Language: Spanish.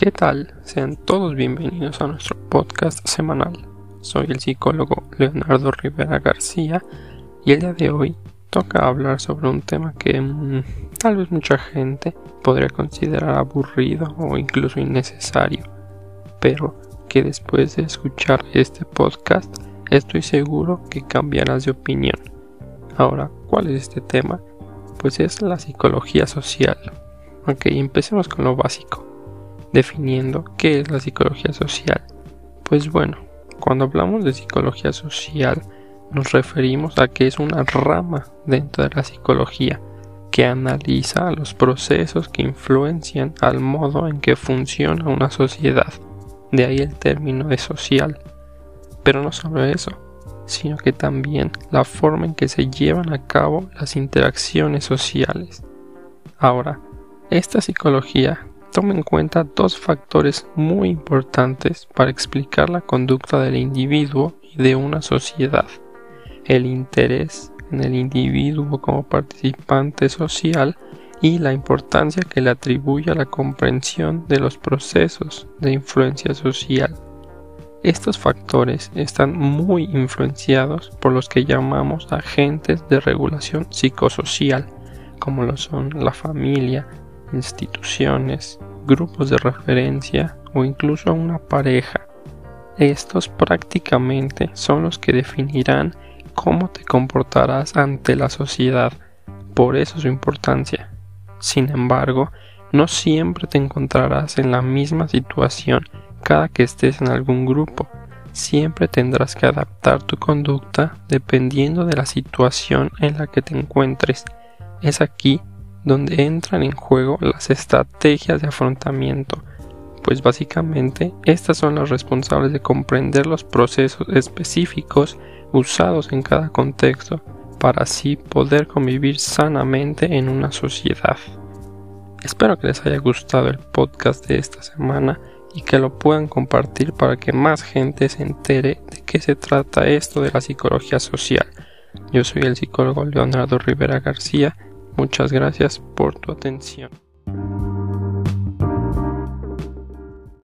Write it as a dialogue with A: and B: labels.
A: ¿Qué tal? Sean todos bienvenidos a nuestro podcast semanal. Soy el psicólogo Leonardo Rivera García y el día de hoy toca hablar sobre un tema que mm, tal vez mucha gente podría considerar aburrido o incluso innecesario, pero que después de escuchar este podcast estoy seguro que cambiarás de opinión. Ahora, ¿cuál es este tema? Pues es la psicología social. Ok, empecemos con lo básico, definiendo qué es la psicología social. Pues bueno, cuando hablamos de psicología social, nos referimos a que es una rama dentro de la psicología que analiza los procesos que influencian al modo en que funciona una sociedad. De ahí el término de social. Pero no solo eso, sino que también la forma en que se llevan a cabo las interacciones sociales. Ahora, esta psicología toma en cuenta dos factores muy importantes para explicar la conducta del individuo y de una sociedad el interés en el individuo como participante social y la importancia que le atribuye a la comprensión de los procesos de influencia social. Estos factores están muy influenciados por los que llamamos agentes de regulación psicosocial, como lo son la familia, instituciones, grupos de referencia o incluso una pareja. Estos prácticamente son los que definirán cómo te comportarás ante la sociedad, por eso su importancia. Sin embargo, no siempre te encontrarás en la misma situación cada que estés en algún grupo. Siempre tendrás que adaptar tu conducta dependiendo de la situación en la que te encuentres. Es aquí donde entran en juego las estrategias de afrontamiento, pues básicamente estas son las responsables de comprender los procesos específicos usados en cada contexto para así poder convivir sanamente en una sociedad. Espero que les haya gustado el podcast de esta semana y que lo puedan compartir para que más gente se entere de qué se trata esto de la psicología social. Yo soy el psicólogo Leonardo Rivera García. Muchas gracias por tu atención.